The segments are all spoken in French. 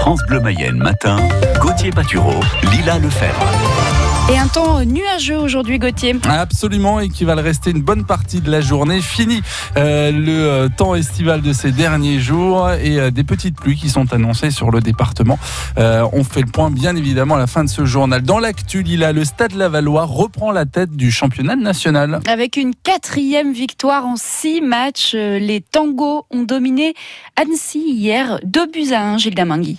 France Bleu Mayenne matin, Gauthier Patureau, Lila Lefebvre. Et un temps nuageux aujourd'hui, Gauthier. Absolument, et qui va le rester une bonne partie de la journée. Fini euh, le euh, temps estival de ces derniers jours et euh, des petites pluies qui sont annoncées sur le département. Euh, on fait le point, bien évidemment, à la fin de ce journal. Dans l'actu, Lila, le Stade Lavallois reprend la tête du championnat national. Avec une quatrième victoire en six matchs, euh, les tangos ont dominé Annecy hier, 2 buts à 1, Gilles Damangui.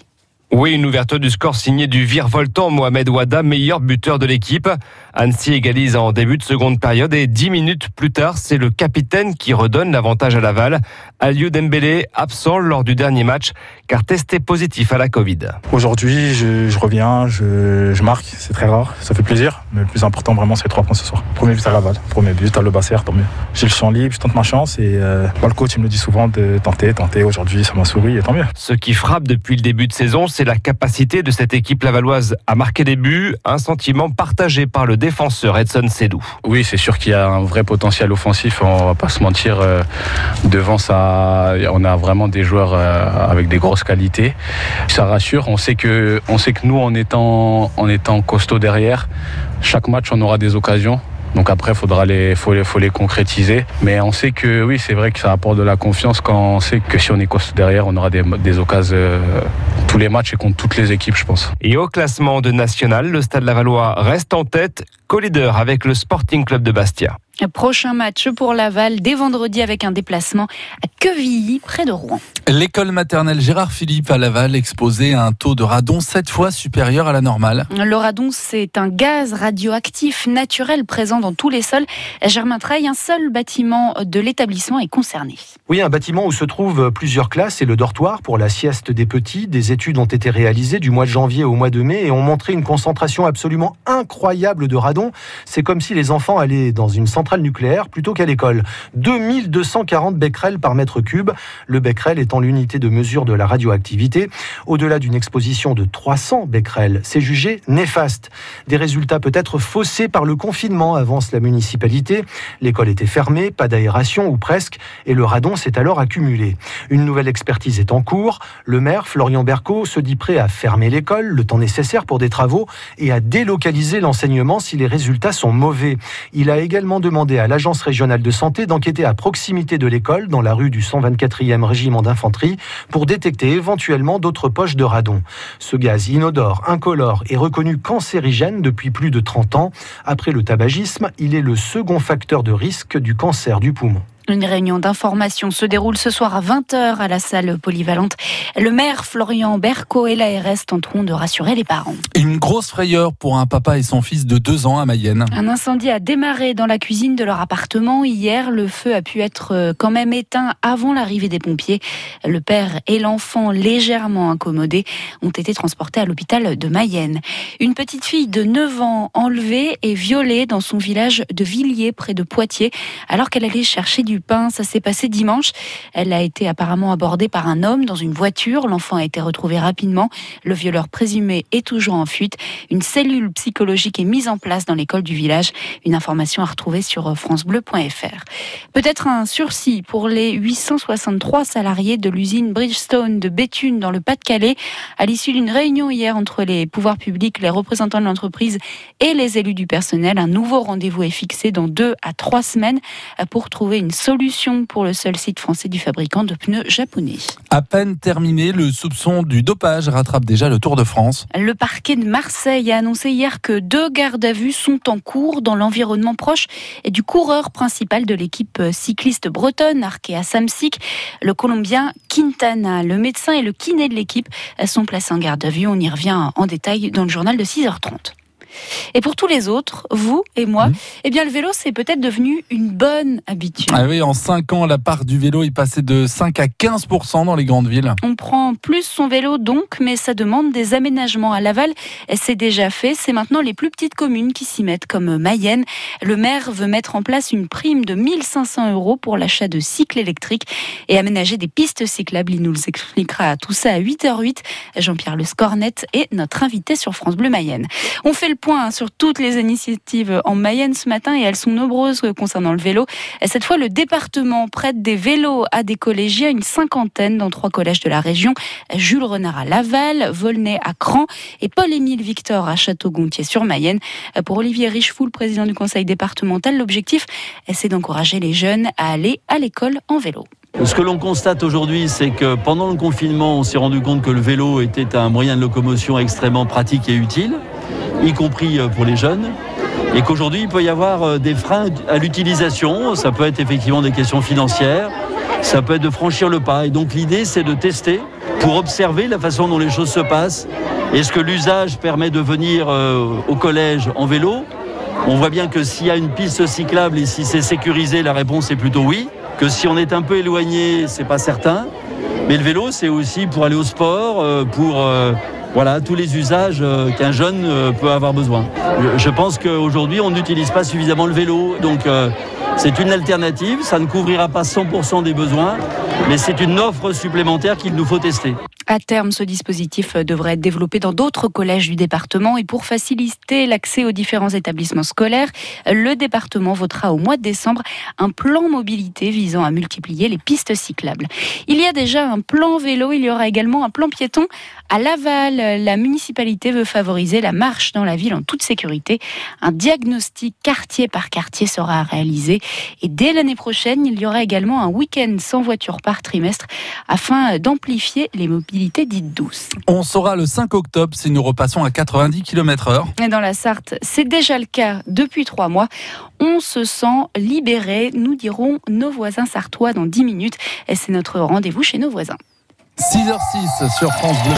Oui, une ouverture du score signée du virevoltant Mohamed Ouada, meilleur buteur de l'équipe. Annecy égalise en début de seconde période et dix minutes plus tard, c'est le capitaine qui redonne l'avantage à Laval. Aliou Dembélé, absent lors du dernier match, car testé positif à la Covid. Aujourd'hui, je, je reviens, je, je marque, c'est très rare, ça fait plaisir, mais le plus important vraiment, c'est les trois points ce soir. Premier but à Laval, premier but à Le Basser, tant mieux. J'ai le champ libre, je tente ma chance et euh, moi, le coach il me le dit souvent de tenter, tenter. Aujourd'hui, ça m'a souri et tant mieux. Ce qui frappe depuis le début de saison, c'est la capacité de cette équipe lavalloise à marquer des buts, un sentiment partagé par le défenseur Edson Sedou. Oui, c'est sûr qu'il y a un vrai potentiel offensif, on va pas se mentir. euh, devant ça, on a vraiment des joueurs euh, avec des grosses qualités. Ça rassure, on sait que, on sait que nous, en étant, en étant costaud derrière, chaque match, on aura des occasions. Donc après, faudra les, faut les, faut les concrétiser. Mais on sait que oui, c'est vrai que ça apporte de la confiance quand on sait que si on est costaud derrière, on aura des, des occasions euh, tous les matchs et contre toutes les équipes, je pense. Et au classement de national, le Stade Lavallois reste en tête, co-leader avec le Sporting Club de Bastia. Prochain match pour Laval dès vendredi avec un déplacement à Quevilly, près de Rouen. L'école maternelle Gérard Philippe à Laval exposait un taux de radon sept fois supérieur à la normale. Le radon, c'est un gaz radioactif naturel présent dans tous les sols. Germain Treil, un seul bâtiment de l'établissement est concerné. Oui, un bâtiment où se trouvent plusieurs classes et le dortoir pour la sieste des petits. Des études ont été réalisées du mois de janvier au mois de mai et ont montré une concentration absolument incroyable de radon. C'est comme si les enfants allaient dans une centrale nucléaire plutôt qu'à l'école. 2240 becquerels par mètre cube, le becquerel étant l'unité de mesure de la radioactivité. Au-delà d'une exposition de 300 becquerels, c'est jugé néfaste. Des résultats peut-être faussés par le confinement, avance la municipalité. L'école était fermée, pas d'aération ou presque, et le radon s'est alors accumulé. Une nouvelle expertise est en cours. Le maire, Florian Berco, se dit prêt à fermer l'école le temps nécessaire pour des travaux et à délocaliser l'enseignement si les résultats sont mauvais. Il a également demandé à l'Agence régionale de santé d'enquêter à proximité de l'école, dans la rue du 124e régiment d'infanterie, pour détecter éventuellement d'autres poches de radon. Ce gaz inodore, incolore et reconnu cancérigène depuis plus de 30 ans. Après le tabagisme, il est le second facteur de risque du cancer du poumon. Une réunion d'information se déroule ce soir à 20h à la salle polyvalente. Le maire Florian Berco et l'ARS tenteront de rassurer les parents. Une grosse frayeur pour un papa et son fils de deux ans à Mayenne. Un incendie a démarré dans la cuisine de leur appartement hier. Le feu a pu être euh, quand même éteint avant l'arrivée des pompiers. Le père et l'enfant, légèrement incommodés, ont été transportés à l'hôpital de Mayenne. Une petite fille de 9 ans enlevée et violée dans son village de Villiers, près de Poitiers, alors qu'elle allait chercher du pain. Ça s'est passé dimanche. Elle a été apparemment abordée par un homme dans une voiture. L'enfant a été retrouvé rapidement. Le violeur présumé est toujours en fuite. Une cellule psychologique est mise en place dans l'école du village. Une information à retrouver sur francebleu.fr. Peut-être un sursis pour les 863 salariés de l'usine Bridgestone de Béthune dans le Pas-de-Calais à l'issue d'une réunion hier entre les pouvoirs publics, les représentants de l'entreprise et les élus du personnel. Un nouveau rendez-vous est fixé dans deux à trois semaines pour trouver une solution pour le seul site français du fabricant de pneus japonais. À peine terminé, le soupçon du dopage rattrape déjà le Tour de France. Le parquet de Marseille a annoncé hier que deux gardes à vue sont en cours dans l'environnement proche et du coureur principal de l'équipe cycliste bretonne, Arkea Samsic, le Colombien Quintana. Le médecin et le kiné de l'équipe sont placés en garde à vue. On y revient en détail dans le journal de 6h30. Et pour tous les autres, vous et moi, Mmh. eh bien le vélo c'est peut-être devenu une bonne habitude. Ah oui, en 5 ans, la part du vélo est passée de 5 à 15% dans les grandes villes. On prend plus son vélo donc, mais ça demande des aménagements. À Laval, c'est déjà fait. C'est maintenant les plus petites communes qui s'y mettent, comme Mayenne. Le maire veut mettre en place une prime de 1500 euros pour l'achat de cycles électriques et aménager des pistes cyclables. Il nous expliquera tout ça à 8h08. Jean-Pierre Le Scornet est notre invité sur France Bleu Mayenne. On fait le point sur toutes les initiatives en Mayenne ce matin et elles sont nombreuses concernant le vélo. Cette fois, le département prête des vélos à des collégiens, une cinquantaine dans trois collèges de la région. Jules Renard à Laval, Volnay à Cran et Paul-Émile Victor à Château-Gontier-sur-Mayenne. Pour Olivier Richefoul, président du conseil départemental, l'objectif, c'est d'encourager les jeunes à aller à l'école en vélo. Ce que l'on constate aujourd'hui, c'est que pendant le confinement, on s'est rendu compte que le vélo était un moyen de locomotion extrêmement pratique et utile, y compris euh, pour les jeunes, et qu'aujourd'hui, il peut y avoir euh, des freins à l'utilisation. Ça peut être effectivement des questions financières, ça peut être de franchir le pas. Et donc l'idée, c'est de tester pour observer la façon dont les choses se passent. Est-ce que l'usage permet de venir euh, au collège en vélo? On voit bien que s'il y a une piste cyclable et si c'est sécurisé, la réponse est plutôt oui que si on est un peu éloigné, c'est pas certain. Mais le vélo, c'est aussi pour aller au sport, pour voilà tous les usages euh, qu'un jeune peut avoir besoin. Je pense qu'aujourd'hui, on n'utilise pas suffisamment le vélo, donc c'est une alternative. Ça ne couvrira pas 100% des besoins, mais c'est une offre supplémentaire qu'il nous faut tester. À terme, ce dispositif devrait être développé dans d'autres collèges du département et pour faciliter l'accès aux différents établissements scolaires, le département votera au mois de décembre un plan mobilité visant à multiplier les pistes cyclables. Il y a déjà un plan vélo, il y aura également un plan piéton à Laval. La municipalité veut favoriser la marche dans la ville en toute sécurité. Un diagnostic quartier par quartier sera réalisé et dès l'année prochaine, il y aura également un week-end sans voiture par trimestre afin d'amplifier les mobilités dite douce. On saura le 5 octobre si nous repassons à 90 km/h. Et dans la Sarthe, c'est déjà le cas depuis trois mois. On se sent libéré, nous dirons nos voisins sartois dans 10 minutes. Et c'est notre rendez-vous chez nos voisins. 6h06 sur France Bleu.